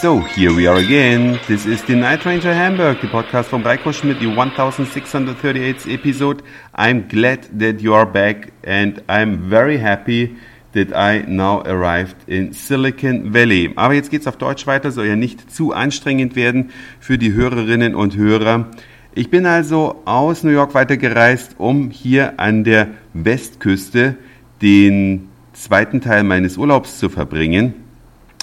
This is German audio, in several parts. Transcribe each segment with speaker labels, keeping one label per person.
Speaker 1: So, here we are again. This is the Night Ranger Hamburg, the podcast from Reiko Schmidt, the 1638th episode. I'm glad that you are back and I'm very happy that I now arrived in Silicon Valley. Aber jetzt geht's auf Deutsch weiter, soll ja nicht zu anstrengend werden für die Hörerinnen und Hörer. Ich bin also aus New York weitergereist, um hier an der Westküste den zweiten Teil meines Urlaubs zu verbringen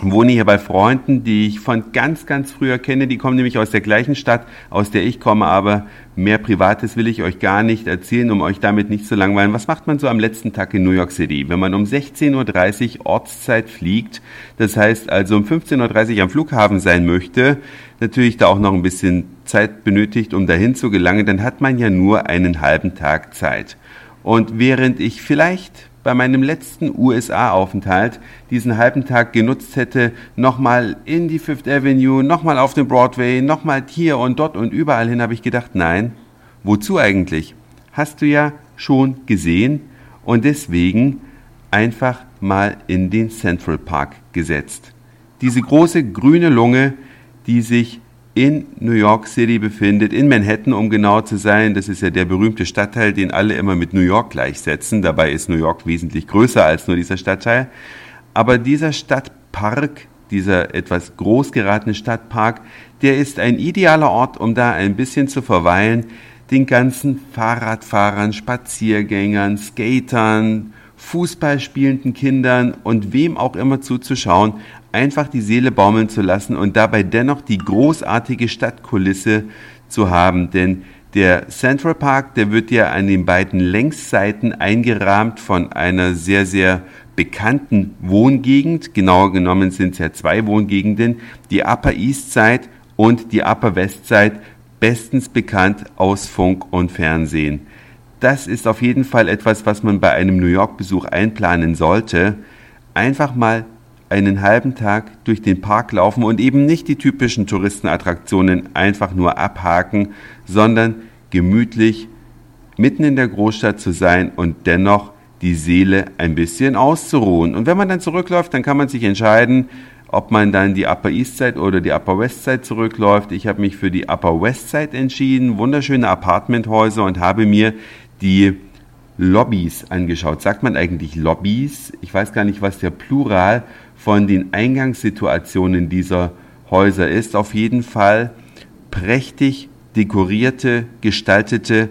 Speaker 1: wohne hier bei Freunden, die ich von ganz, ganz früher kenne. Die kommen nämlich aus der gleichen Stadt, aus der ich komme, aber mehr Privates will ich euch gar nicht erzählen, um euch damit nicht zu langweilen. Was macht man so am letzten Tag in New York City? Wenn man um 16.30 Uhr Ortszeit fliegt, das heißt also um 15.30 Uhr am Flughafen sein möchte, natürlich da auch noch ein bisschen Zeit benötigt, um dahin zu gelangen, dann hat man ja nur einen halben Tag Zeit. Und während ich vielleicht bei meinem letzten USA-Aufenthalt diesen halben Tag genutzt hätte, nochmal in die Fifth Avenue, nochmal auf den Broadway, nochmal hier und dort und überall hin, habe ich gedacht, nein, wozu eigentlich? Hast du ja schon gesehen und deswegen einfach mal in den Central Park gesetzt. Diese große grüne Lunge, die sich in New York City befindet, in Manhattan, um genau zu sein. Das ist ja der berühmte Stadtteil, den alle immer mit New York gleichsetzen. Dabei ist New York wesentlich größer als nur dieser Stadtteil. Aber dieser Stadtpark, dieser etwas groß geratene Stadtpark, der ist ein idealer Ort, um da ein bisschen zu verweilen, den ganzen Fahrradfahrern, Spaziergängern, Skatern, Fußball spielenden Kindern und wem auch immer zuzuschauen, einfach die Seele baumeln zu lassen und dabei dennoch die großartige Stadtkulisse zu haben. Denn der Central Park, der wird ja an den beiden Längsseiten eingerahmt von einer sehr, sehr bekannten Wohngegend. Genauer genommen sind es ja zwei Wohngegenden, die Upper East Side und die Upper West Side, bestens bekannt aus Funk und Fernsehen. Das ist auf jeden Fall etwas, was man bei einem New York-Besuch einplanen sollte. Einfach mal einen halben Tag durch den Park laufen und eben nicht die typischen Touristenattraktionen einfach nur abhaken, sondern gemütlich mitten in der Großstadt zu sein und dennoch die Seele ein bisschen auszuruhen. Und wenn man dann zurückläuft, dann kann man sich entscheiden, ob man dann die Upper East Side oder die Upper West Side zurückläuft. Ich habe mich für die Upper West Side entschieden, wunderschöne Apartmenthäuser und habe mir die Lobbys angeschaut. Sagt man eigentlich Lobbys? Ich weiß gar nicht, was der Plural von den Eingangssituationen dieser Häuser ist. Auf jeden Fall prächtig dekorierte, gestaltete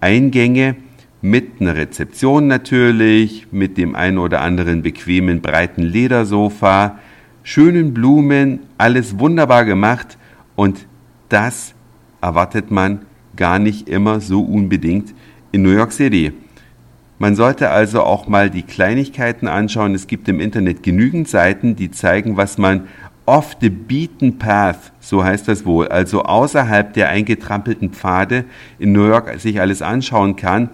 Speaker 1: Eingänge mit einer Rezeption natürlich, mit dem einen oder anderen bequemen breiten Ledersofa, schönen Blumen, alles wunderbar gemacht und das erwartet man gar nicht immer so unbedingt in New York City. Man sollte also auch mal die Kleinigkeiten anschauen. Es gibt im Internet genügend Seiten, die zeigen, was man off the beaten path, so heißt das wohl, also außerhalb der eingetrampelten Pfade in New York sich alles anschauen kann.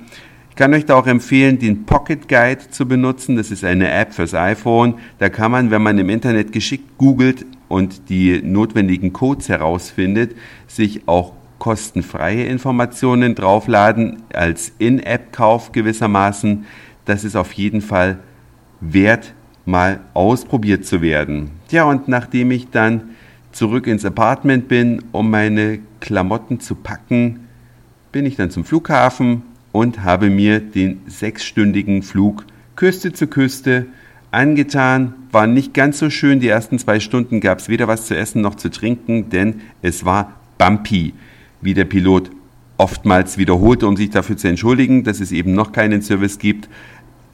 Speaker 1: Ich kann euch da auch empfehlen, den Pocket Guide zu benutzen. Das ist eine App fürs iPhone. Da kann man, wenn man im Internet geschickt googelt und die notwendigen Codes herausfindet, sich auch kostenfreie Informationen draufladen als In-App-Kauf gewissermaßen. Das ist auf jeden Fall wert, mal ausprobiert zu werden. Ja, und nachdem ich dann zurück ins Apartment bin, um meine Klamotten zu packen, bin ich dann zum Flughafen und habe mir den sechsstündigen Flug Küste zu Küste angetan. War nicht ganz so schön. Die ersten zwei Stunden gab es weder was zu essen noch zu trinken, denn es war bumpy wie der Pilot oftmals wiederholte, um sich dafür zu entschuldigen, dass es eben noch keinen Service gibt.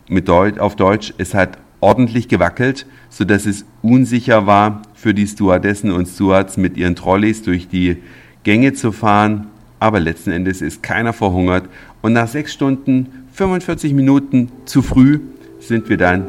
Speaker 1: Mit Deut auf Deutsch, es hat ordentlich gewackelt, sodass es unsicher war für die Stewardessen und Stewards mit ihren Trolleys durch die Gänge zu fahren. Aber letzten Endes ist keiner verhungert. Und nach sechs Stunden, 45 Minuten zu früh sind wir dann